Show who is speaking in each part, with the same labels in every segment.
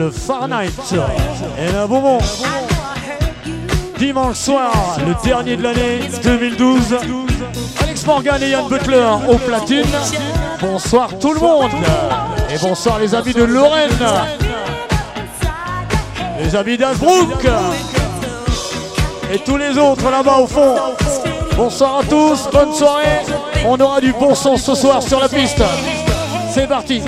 Speaker 1: le Fahrenheit. Et un moment, dimanche soir, le dernier de l'année 2012. Alex Morgan et Yann Butler au platine. Bonsoir tout le monde. Et bonsoir les amis de Lorraine. Les amis d'Asbrook. Et tous les autres là-bas au fond. Bonsoir à tous, bonne soirée. On aura du bon son ce soir sur la piste. C'est parti.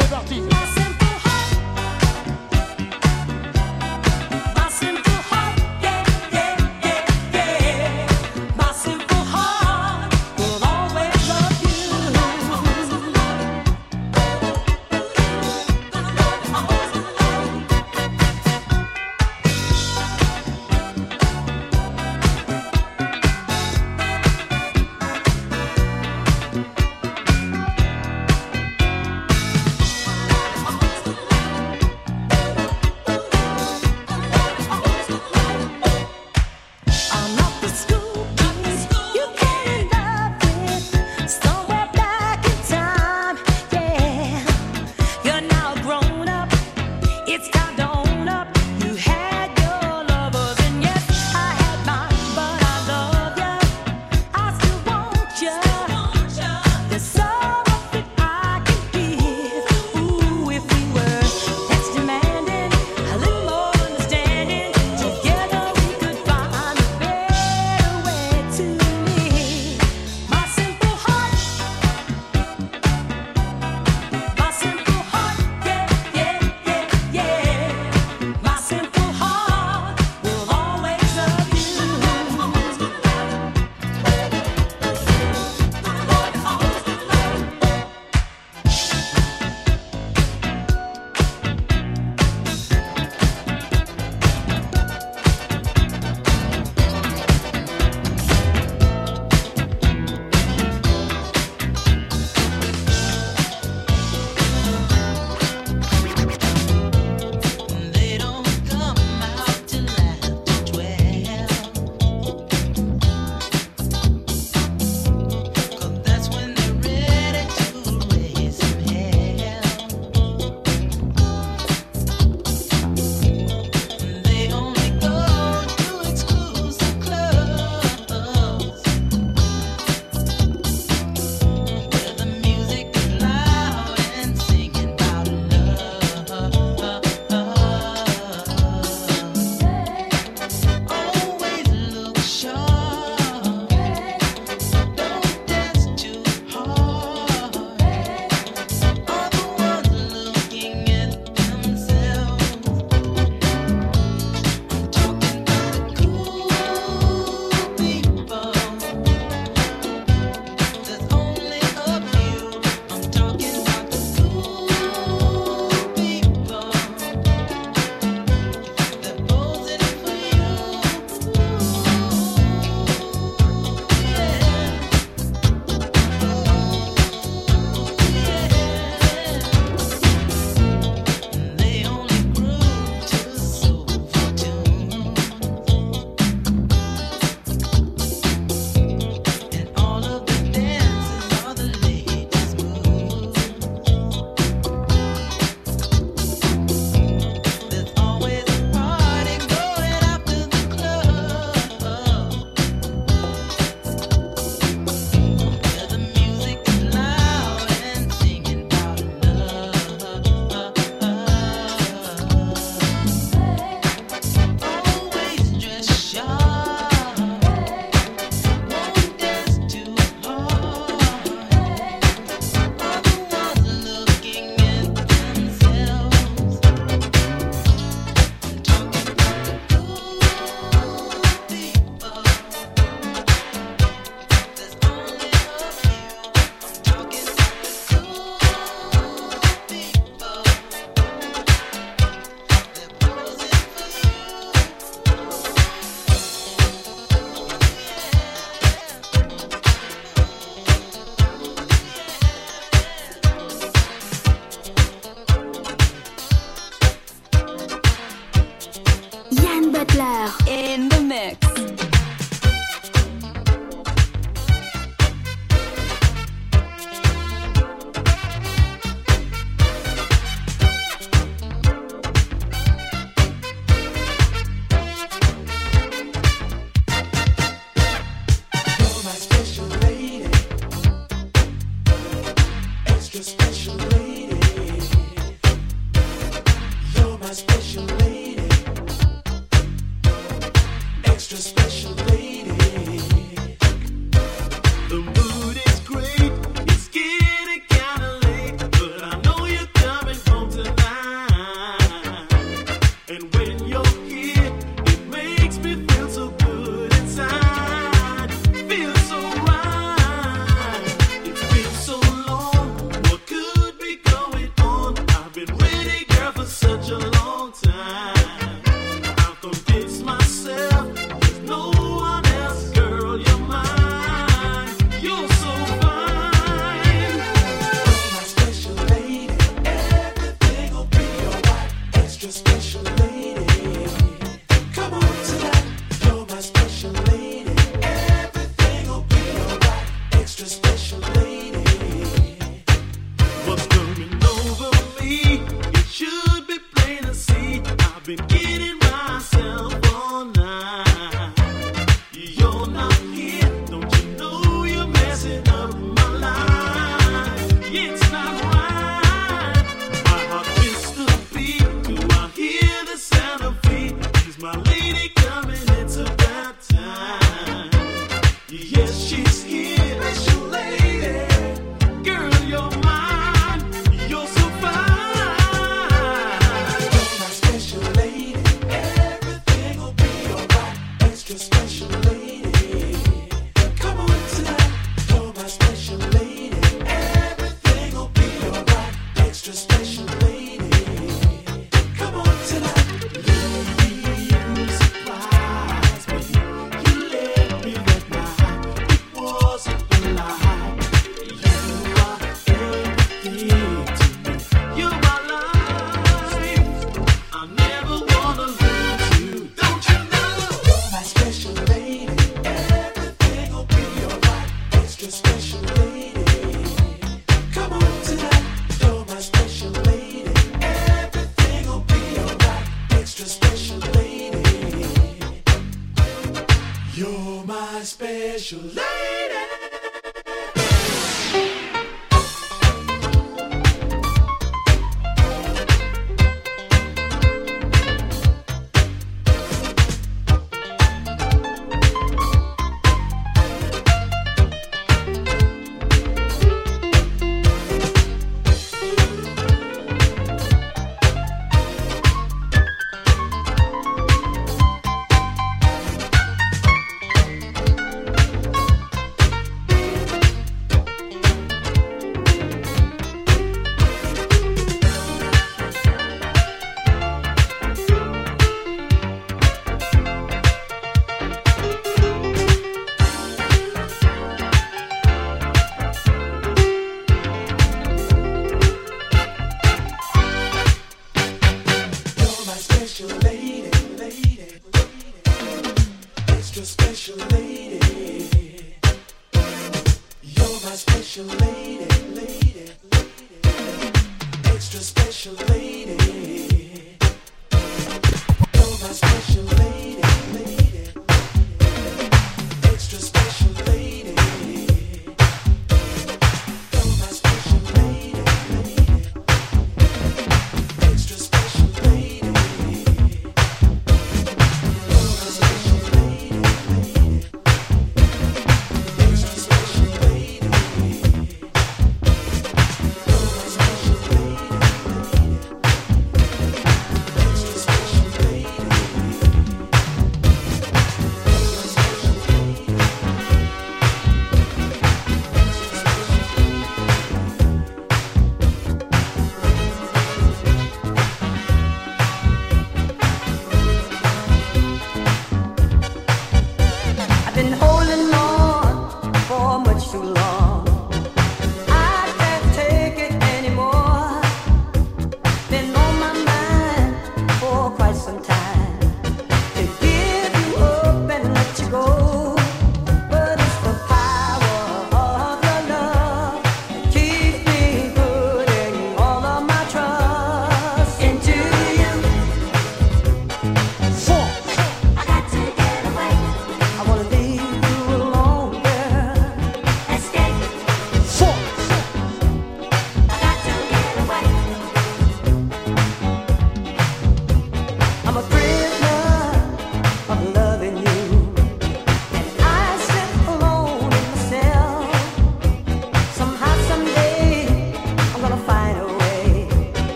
Speaker 2: Shall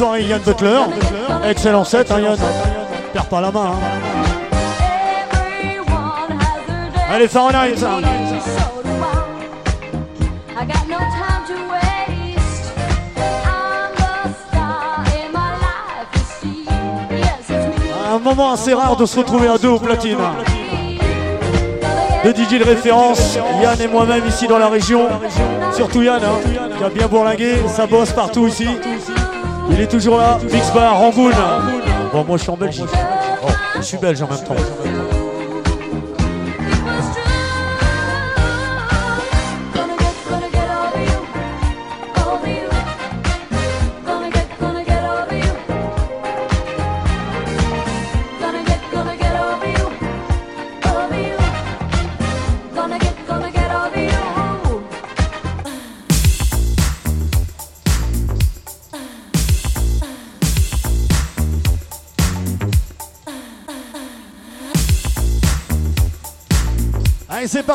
Speaker 2: Yann Butler. Excellent set, hein, Yann. Perds pas la main. Hein. Allez, Fahrenheit. Un moment assez rare de se retrouver à deux au platine. Le DJ de référence, Yann et moi-même ici dans la région. Surtout Yann, hein, qui a bien bourlingué, ça bosse partout ici. Il est toujours là, Mix Bar, Rangoon. Bon, moi je suis en Belgique. Oh, je suis belge en même temps.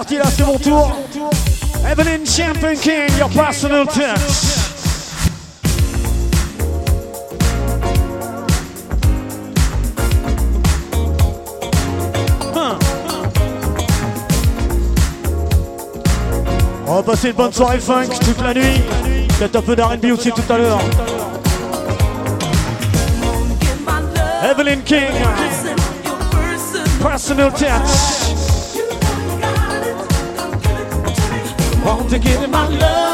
Speaker 2: parti là, c'est mon tour. Evelyn Champion King, your personal touch. On va passer une bonne soirée funk toute la nuit. Peut-être un peu d'RB aussi tout à l'heure. Evelyn King. Personal touch. Want to give him my love.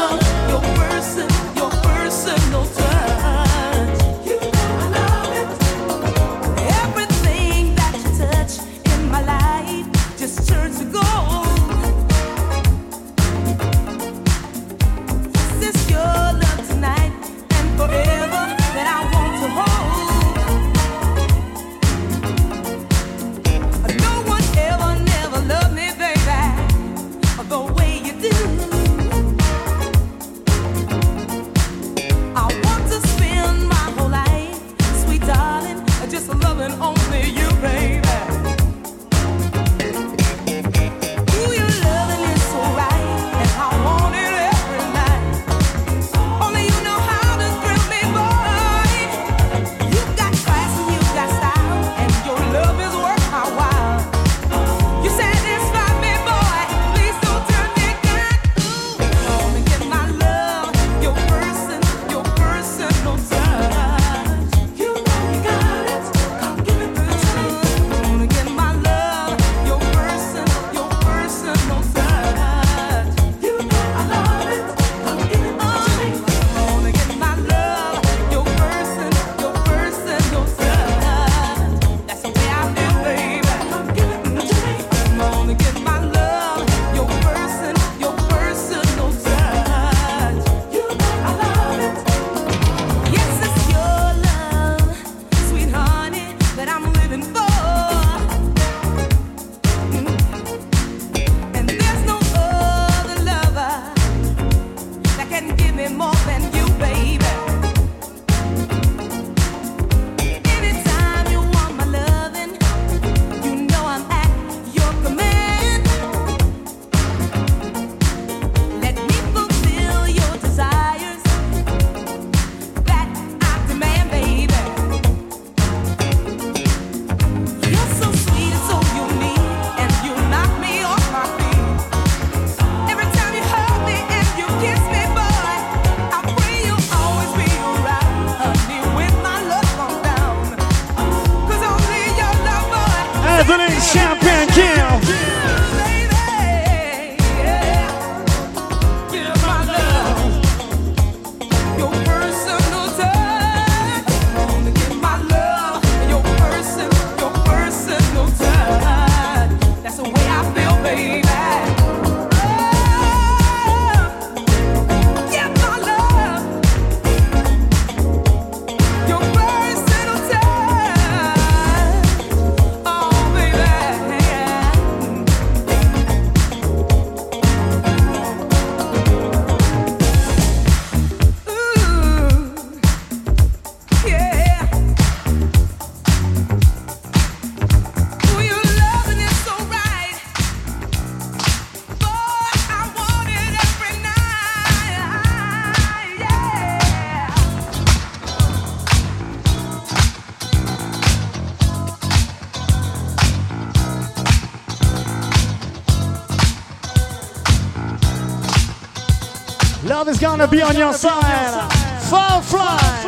Speaker 3: love is
Speaker 1: gonna be on your side. Fall fly.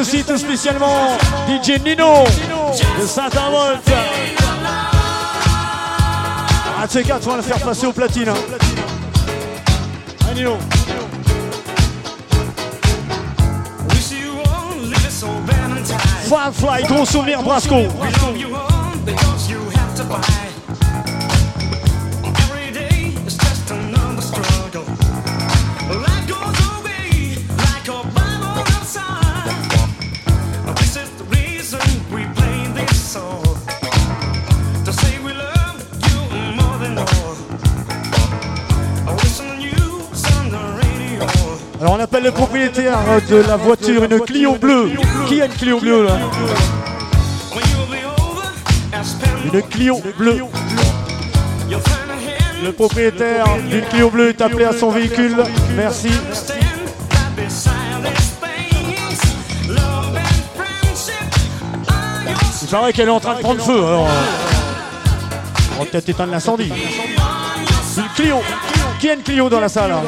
Speaker 1: aussi tout spécialement DJ Nino de Saint-Avold. Ah, de ces quatre, on va le faire passer au platine. Hein. Ah, Nino. Firefly, gros souvenir, Brasco. le propriétaire de la voiture, une Clio bleue. Qui a une Clio bleue là Une Clio bleue. Le propriétaire d'une Clio bleue est appelé à son véhicule. Merci. Il paraît qu'elle est en train de prendre feu, alors on va peut-être éteindre l'incendie. Une Clio. Qui a une Clio dans la salle hein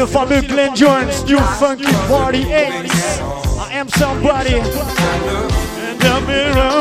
Speaker 1: le fameux Glenn Jones, New Funky Party Ace. I am somebody. And
Speaker 4: I'm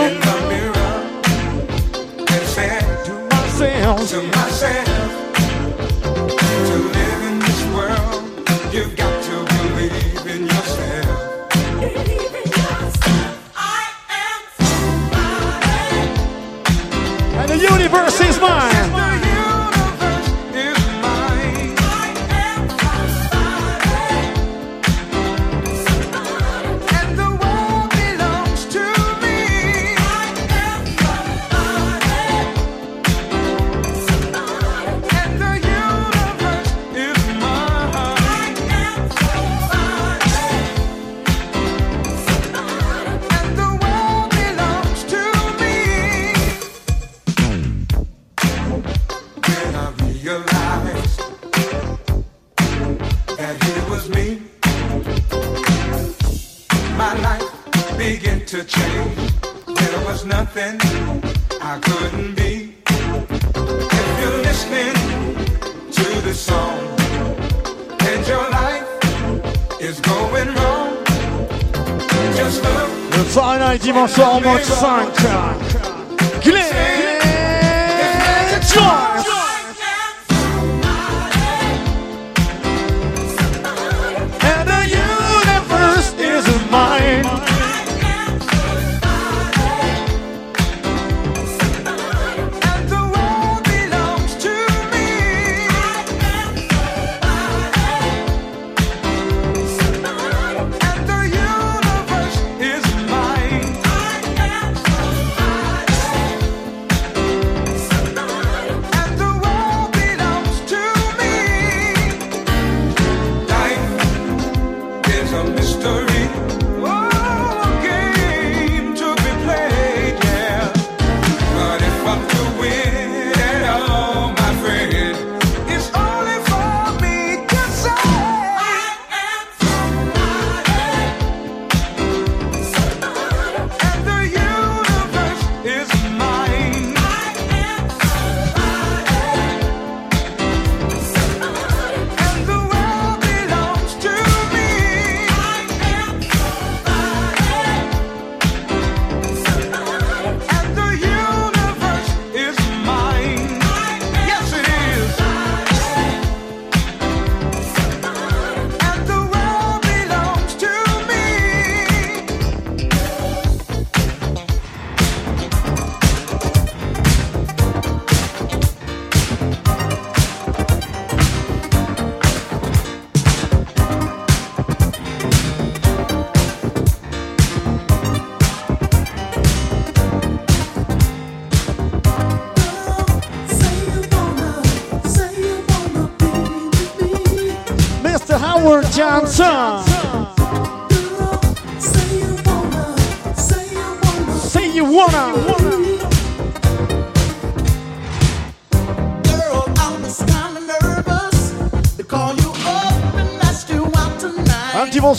Speaker 5: so
Speaker 1: much sunshine.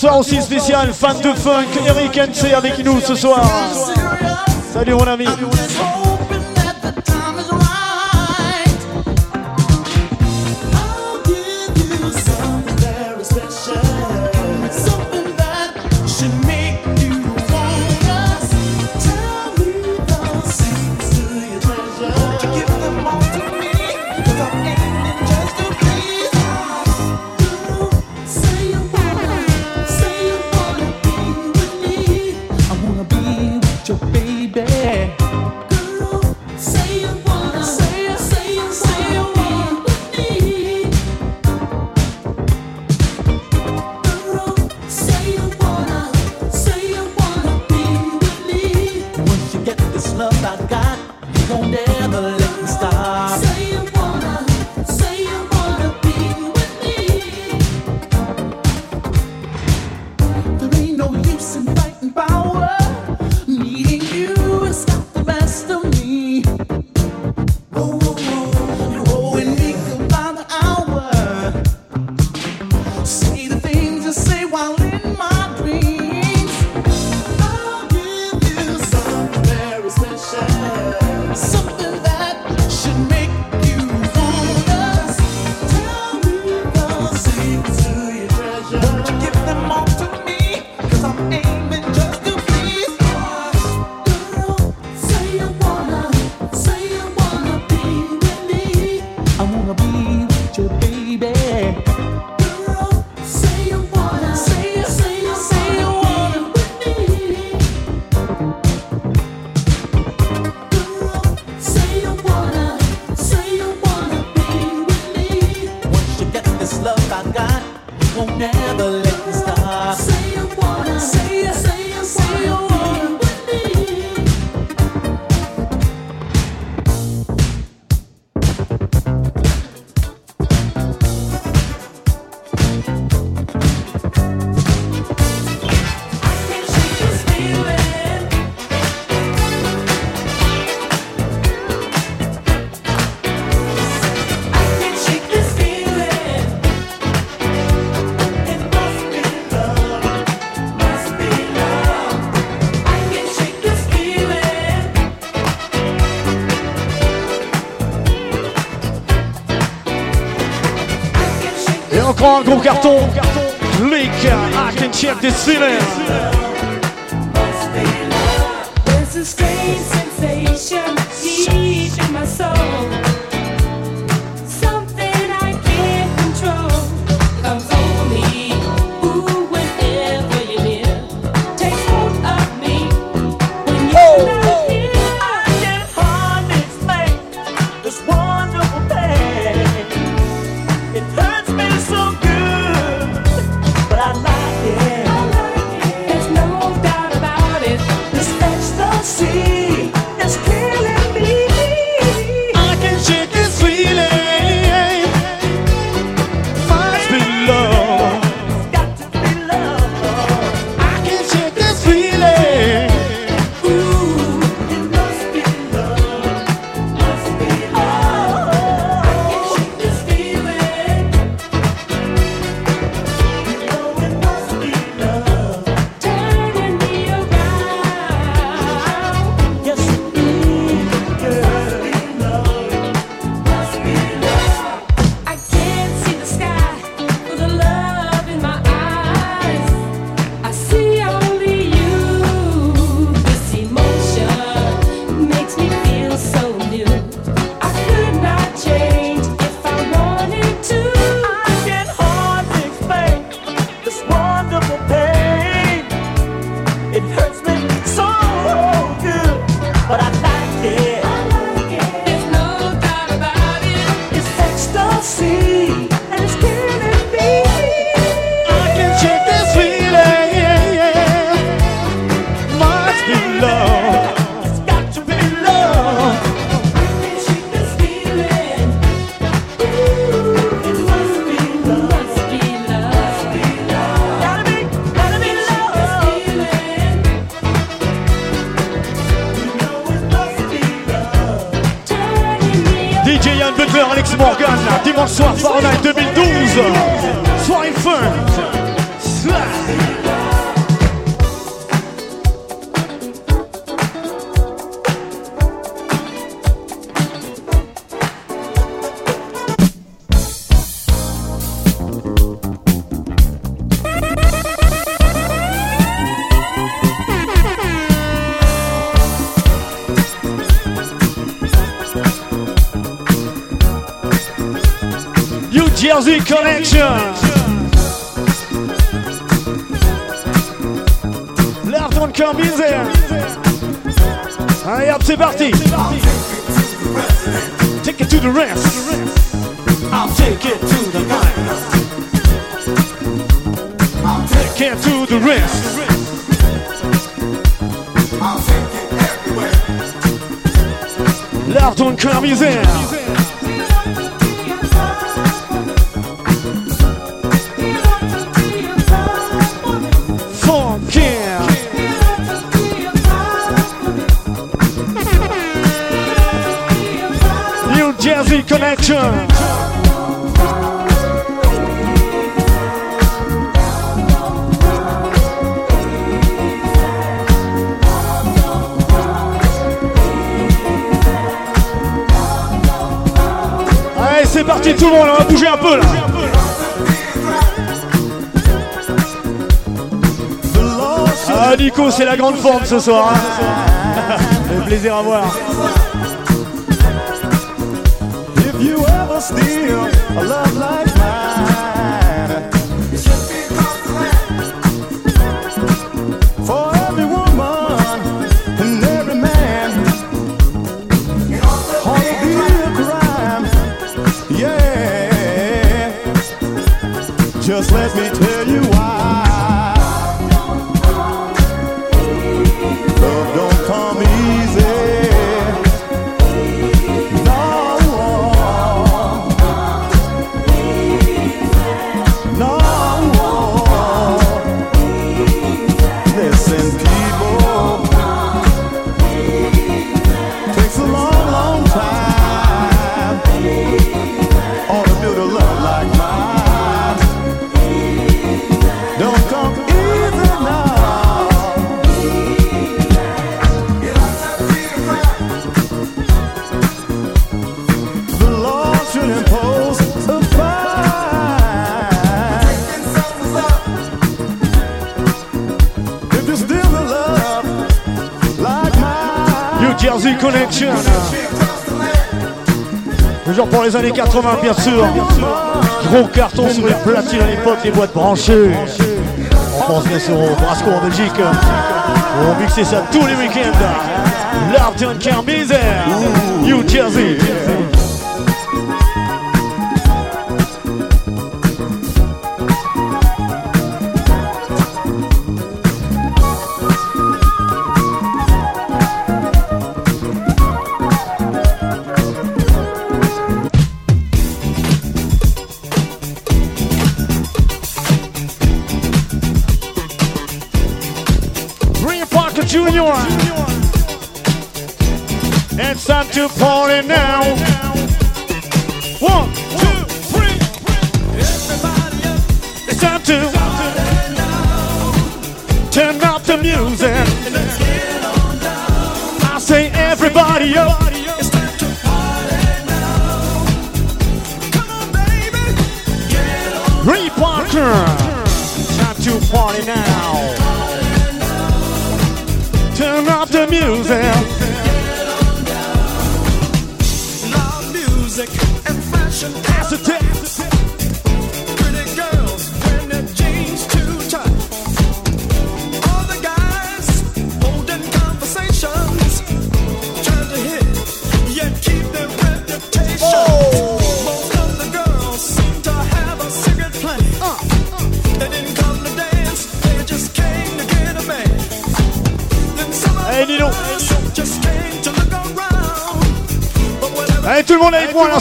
Speaker 1: Soir aussi spécial, fan de funk, Eric NC avec nous ce soir. Salut mon ami.
Speaker 6: prendre gros carton. Lick, I can check this feeling. Music Connection. L'art don't come in there. Allez hop, c'est parti. Take it to the rest. I'll take it to the night. I'll take it to the rest. L'art don't come in there. Connection. Allez, c'est parti tout le monde, on va bouger un peu là. Ah Nico, c'est la grande forme ce soir. Hein. Le plaisir à voir.
Speaker 7: I a love like
Speaker 8: les années 80, bien sûr. Gros carton sur les platines à l'époque, les boîtes branchées. On pense bien sûr au Brasco en Belgique. On mixait ça tous les week-ends. L'art d'un New Jersey. to party now.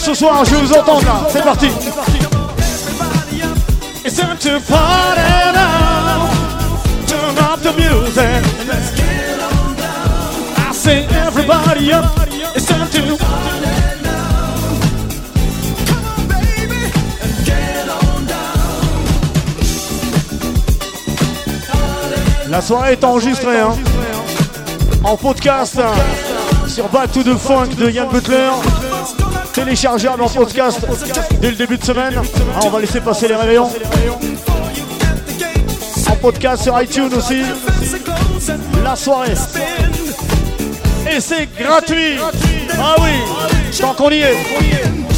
Speaker 8: ce soir, je vous entendre là. C'est parti. It's time to party now. Turn up the music.
Speaker 1: Let's get on down.
Speaker 8: I say everybody up. It's time to party now.
Speaker 1: Come on, baby, and get on down.
Speaker 8: La soirée est enregistrée, hein. En podcast, hein. sur Back to the Funk de Yann Butler téléchargeable en podcast dès le début de semaine. Ah, on va laisser passer les réveillons. En podcast sur iTunes aussi. La soirée. Et c'est gratuit. Ah oui, tant qu'on y est.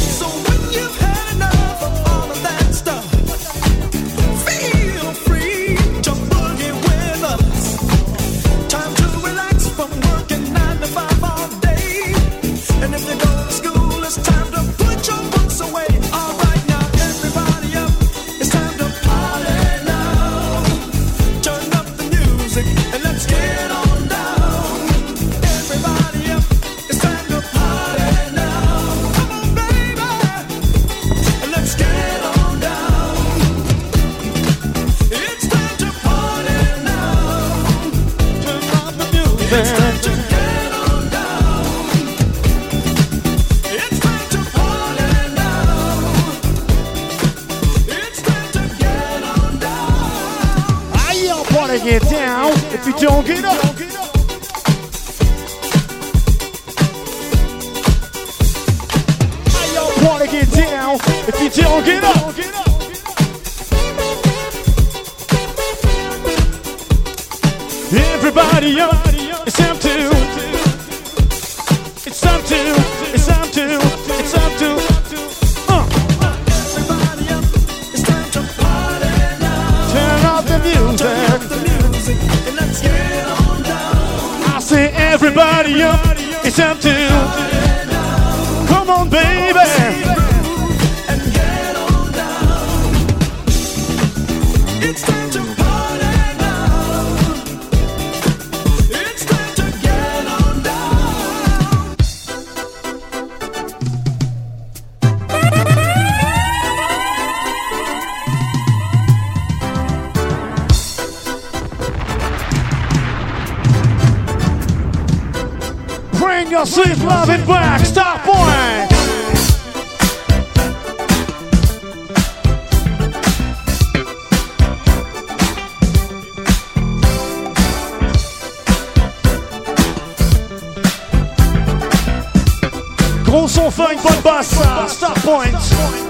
Speaker 8: love it black, Stop point. Gros son funk, bonne basse, stop point.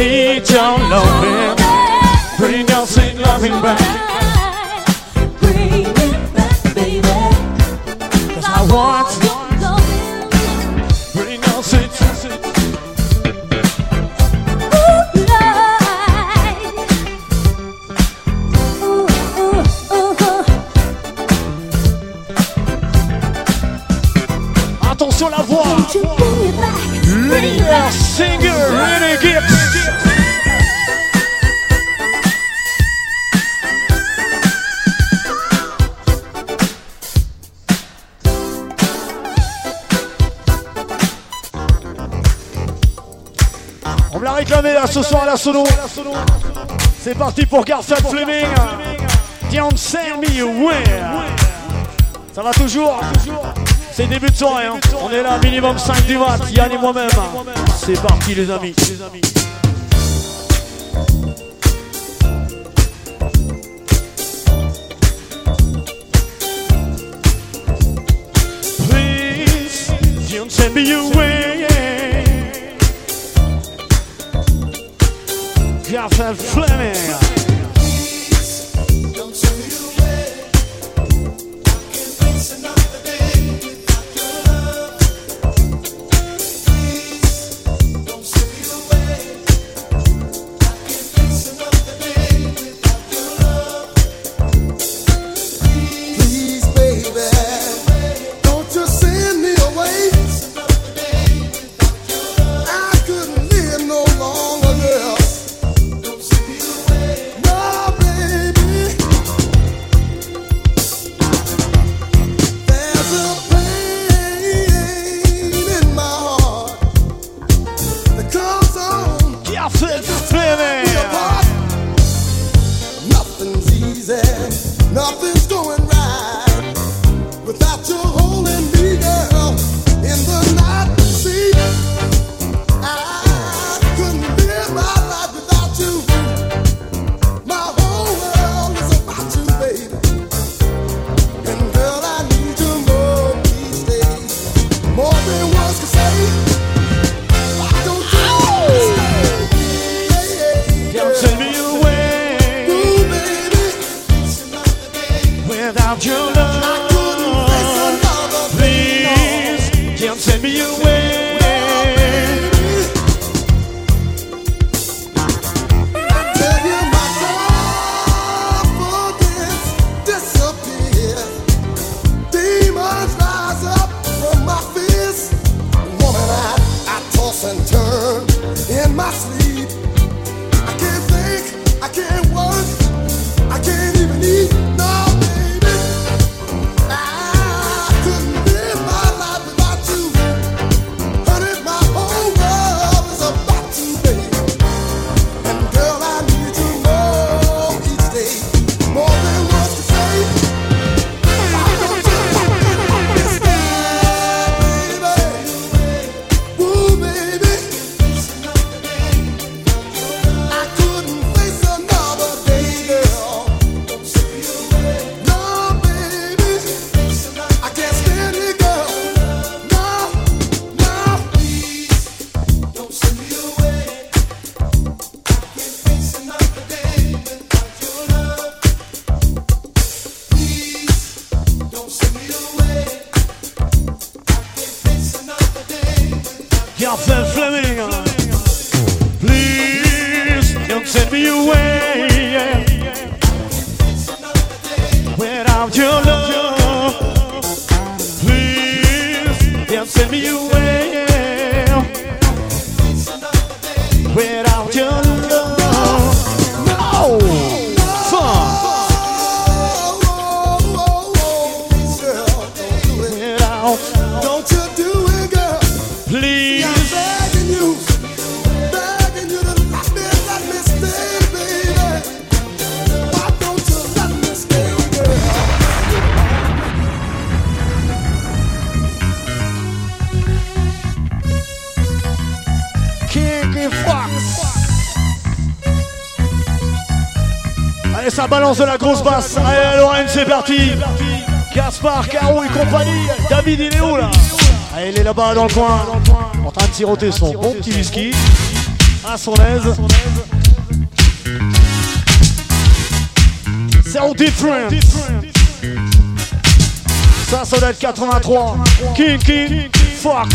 Speaker 6: need your loving. Bring your sweet loving back.
Speaker 9: ce soir à la sono. C'est parti pour Garfield Fleming. Ouais. Ça va toujours C'est début de soirée. Hein. On est là, minimum 5 du mat. Yann et moi-même. C'est parti, les amis. Fleming. Y'all Fleming.
Speaker 10: grosse basse. Allez, Lorraine, c'est parti. Gaspard, Caro et compagnie. David, il est où là Allez, il est là-bas dans le coin. En train de siroter son bon petit whisky. À son aise. Sound different. Ça, ça doit être 83. King, King, Fox.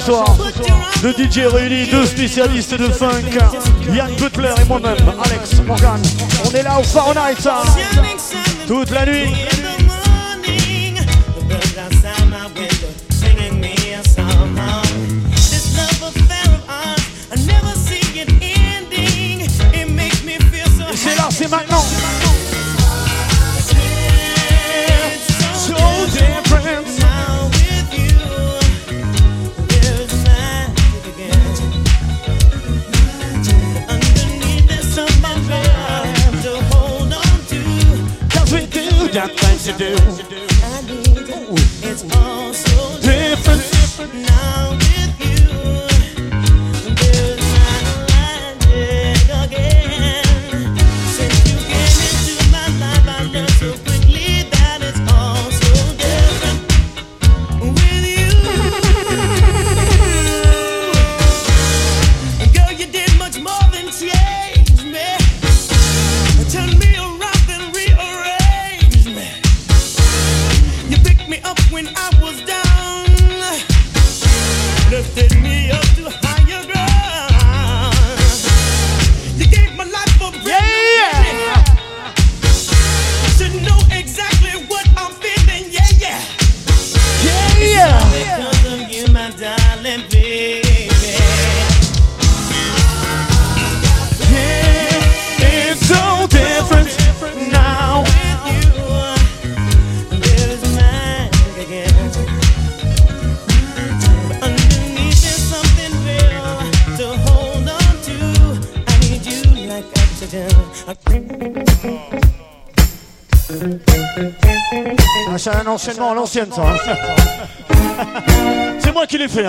Speaker 10: soir. Le DJ réunit deux spécialistes de funk, Yann Butler et moi-même, Alex Morgan. On est là au Fahrenheit, hein, toute la nuit. C'est là, c'est maintenant.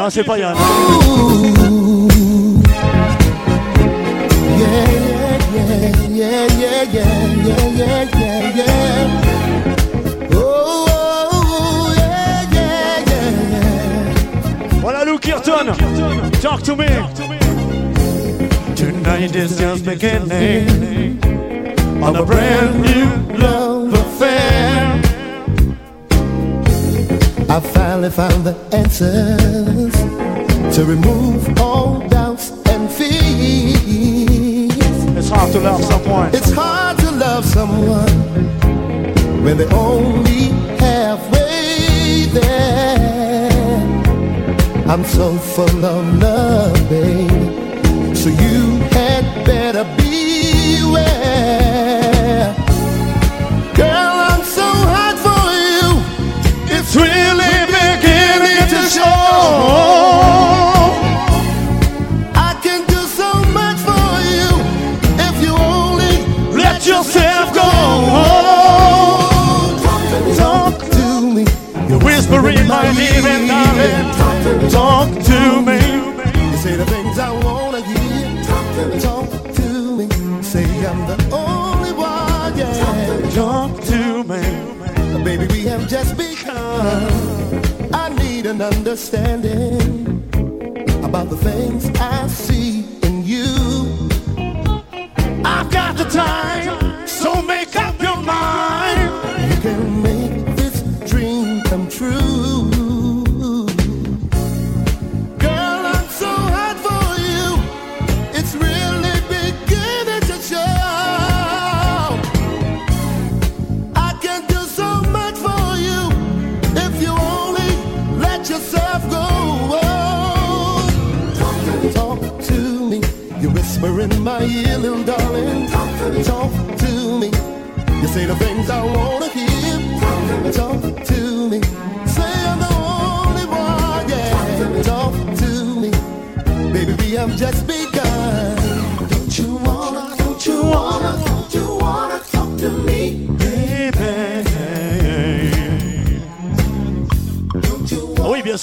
Speaker 10: C'est pas Yann.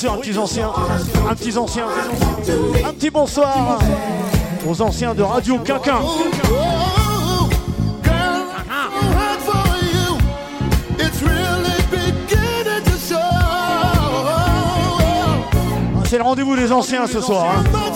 Speaker 1: un petit ancien, un petit ancien, un petit bonsoir aux anciens de Radio Quinquin. C'est le rendez-vous des anciens ce soir. Hein.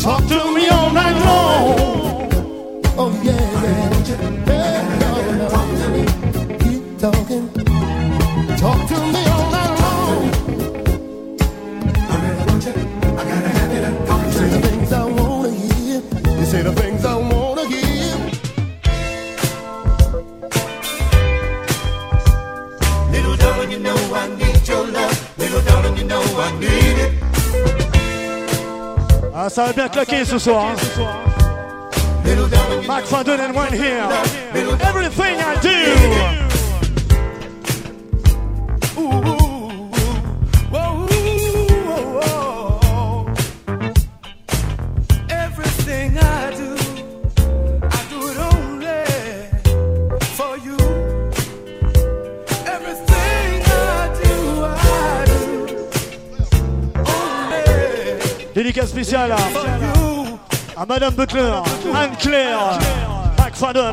Speaker 7: Talk to me
Speaker 1: all night long.
Speaker 7: Oh, yeah.
Speaker 1: ça va bien claquer ce soir. Max Van and one here. Everything I do. spéciale à Madame Butler, Anne-Claire, Pac Fadona.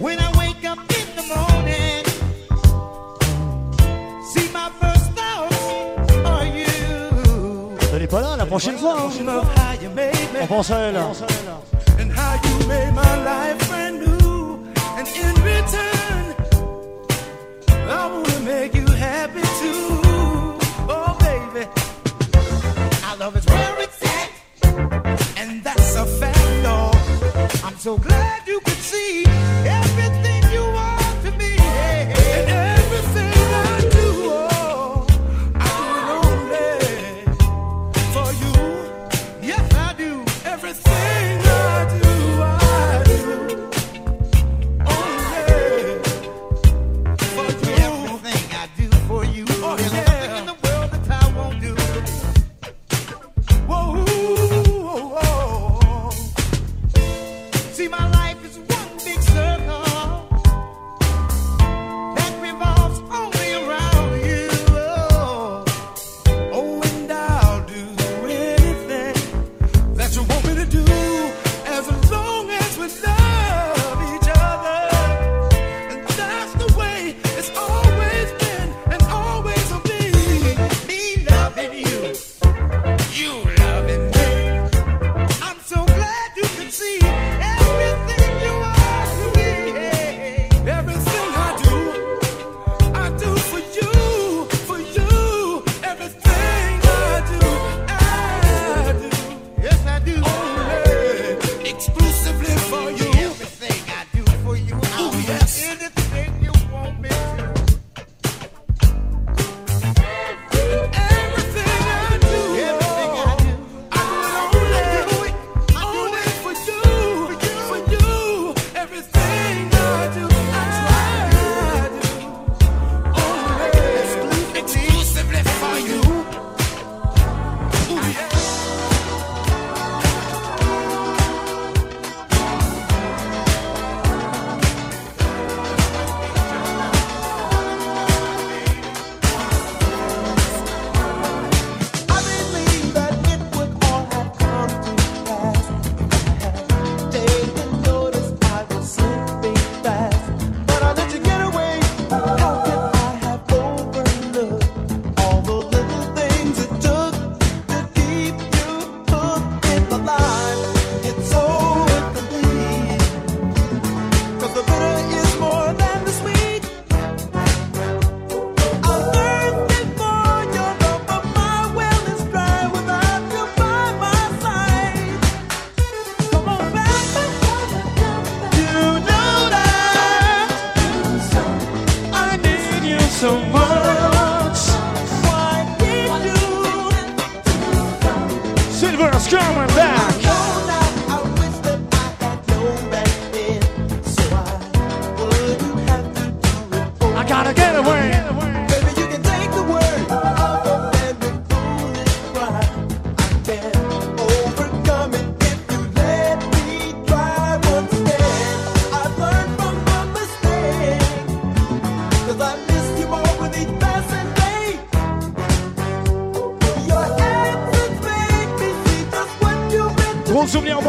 Speaker 8: When I wake up in the morning, see my first thoughts are you.
Speaker 1: Elle est pas là la prochaine fois. Hein. On pense à elle.
Speaker 8: And how you made my life brand new. And in return, I wanna make you happy too. love is where it's at, and that's a fact, though. I'm so glad.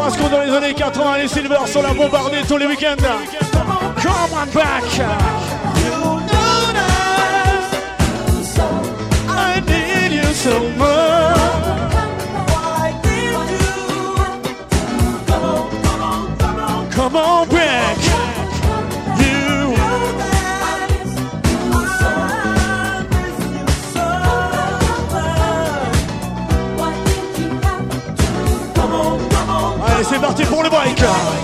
Speaker 6: Carrasco dans les années 80, les Silvers sont la bombardée tous les week-ends. Come on back! my God.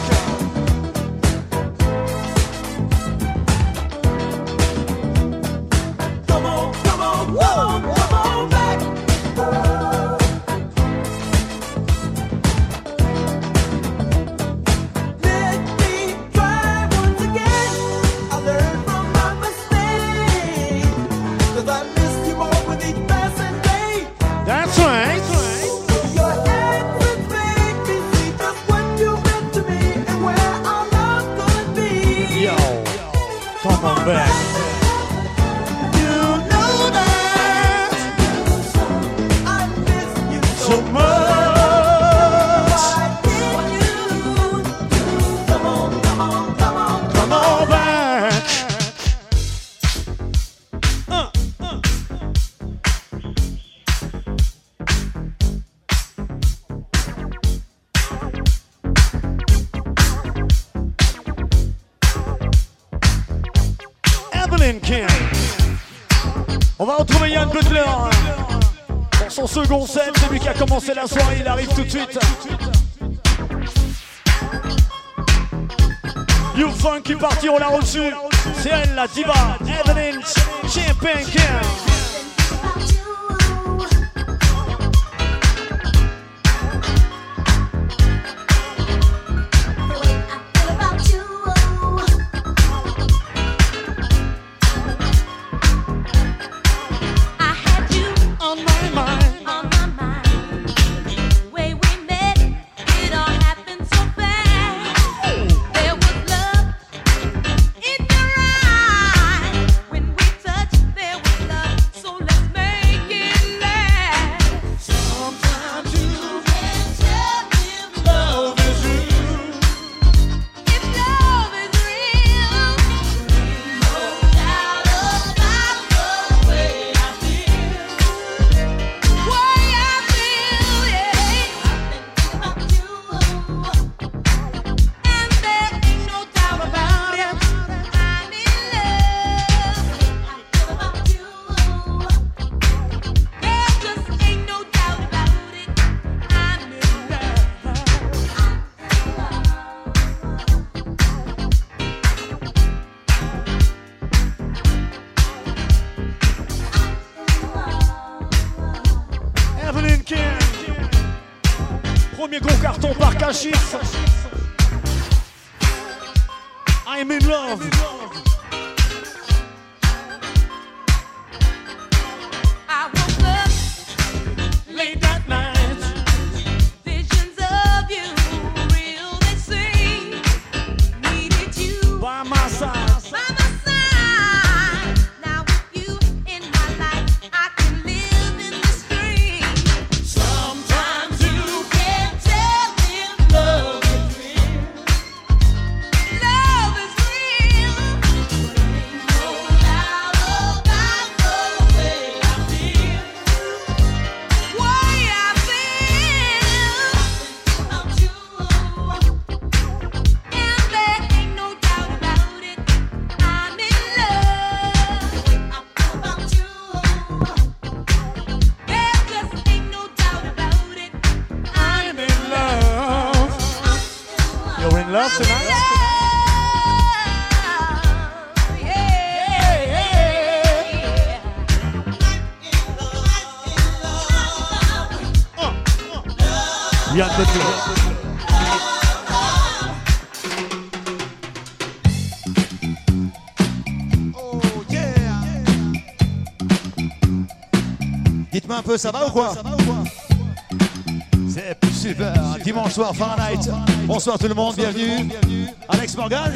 Speaker 6: toujours scène, celui qui a commencé la soirée, il arrive tout de suite. Youfan qui est parti, on l'a reçu. C'est elle, la diva, Evelyn
Speaker 11: Chimpankin. Yoshi. ça va ou quoi C'est super, dimanche soir, Fahrenheit. Bonsoir tout le monde, bienvenue. Alex Morgan.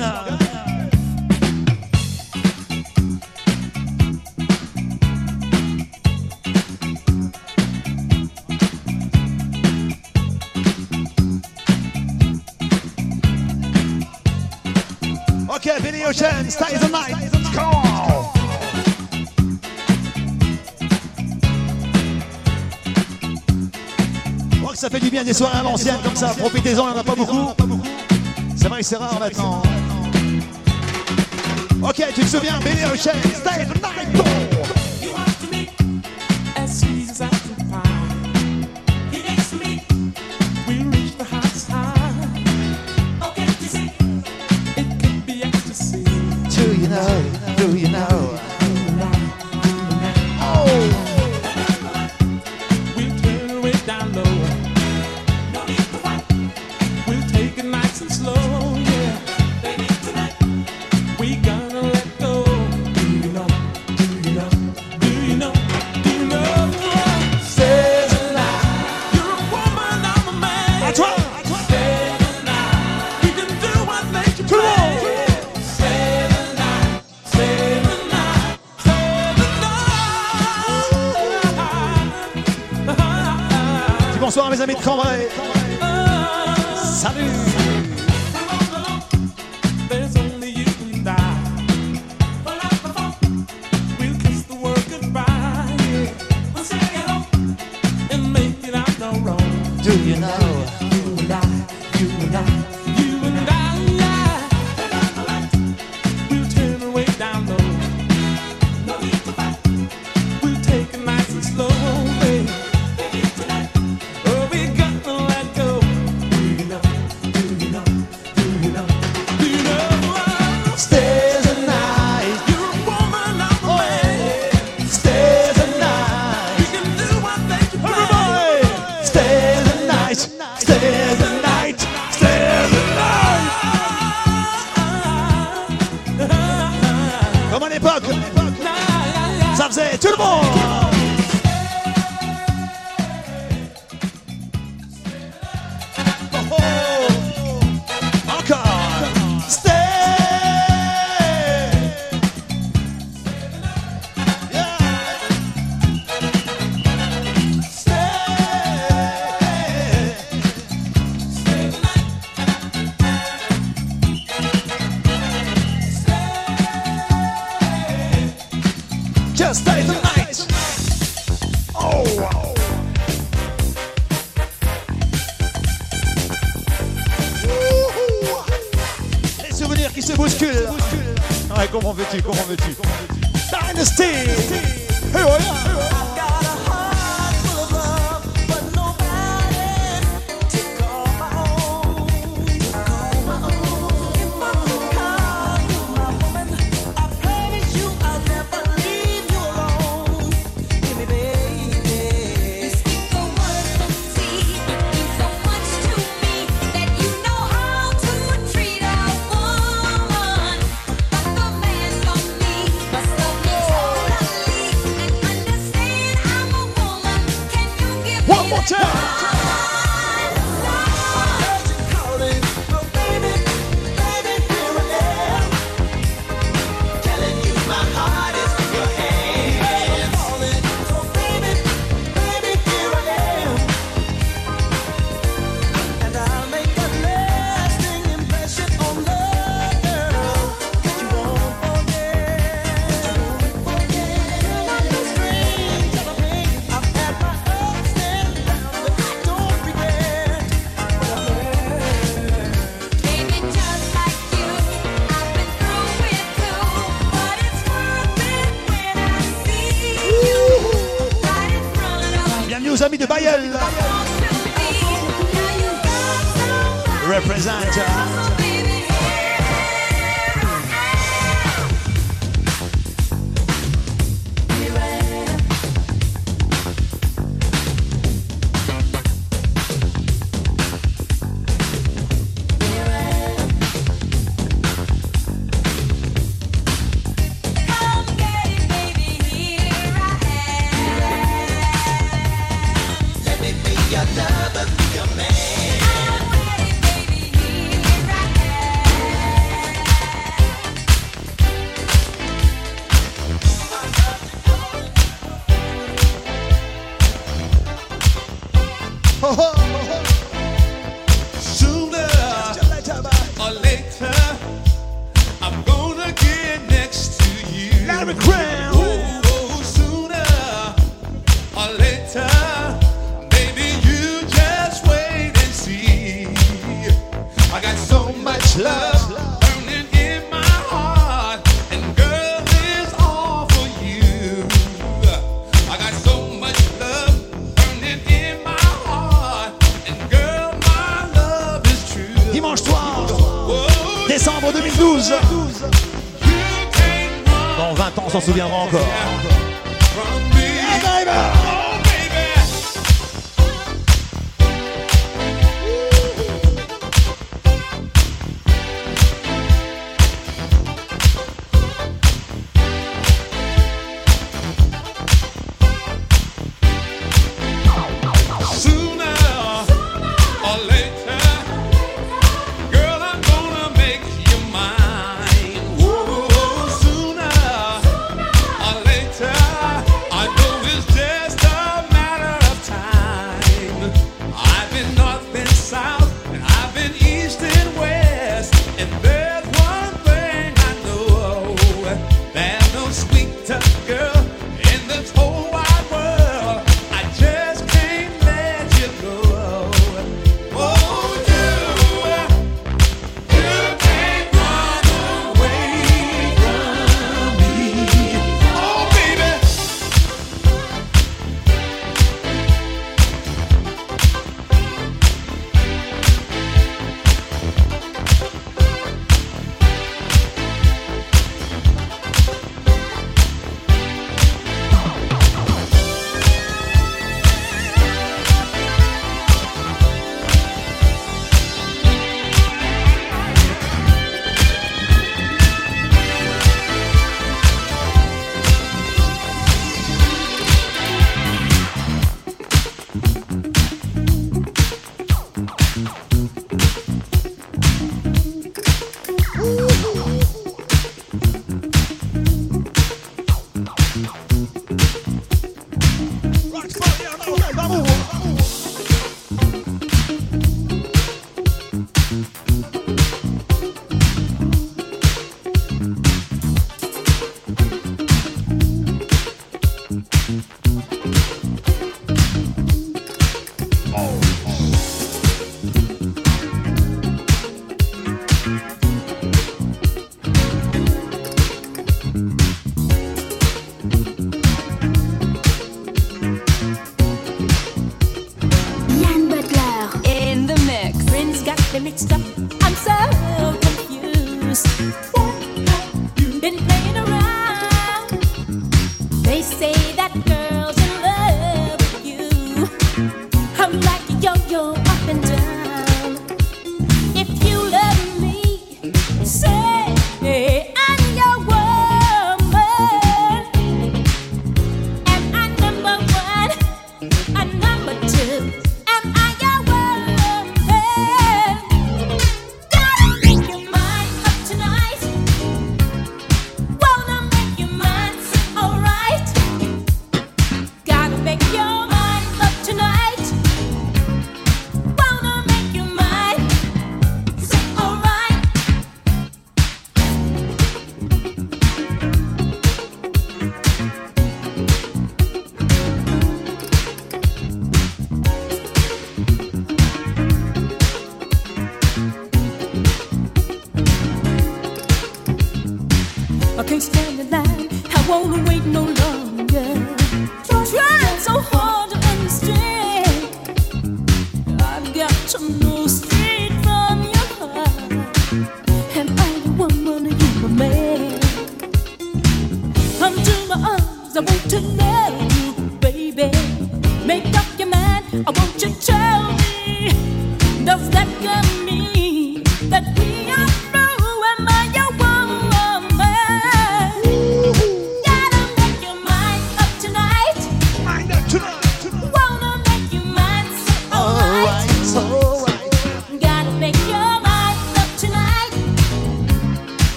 Speaker 11: bien des soirées à l'ancienne comme ça, profitez-en, il n'y en a pas beaucoup. C'est vrai que c'est rare maintenant. Ok, tu te souviens, Billy O'Shea, Stay the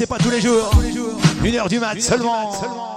Speaker 11: c'est pas tous les jours. Une heure du mat seulement.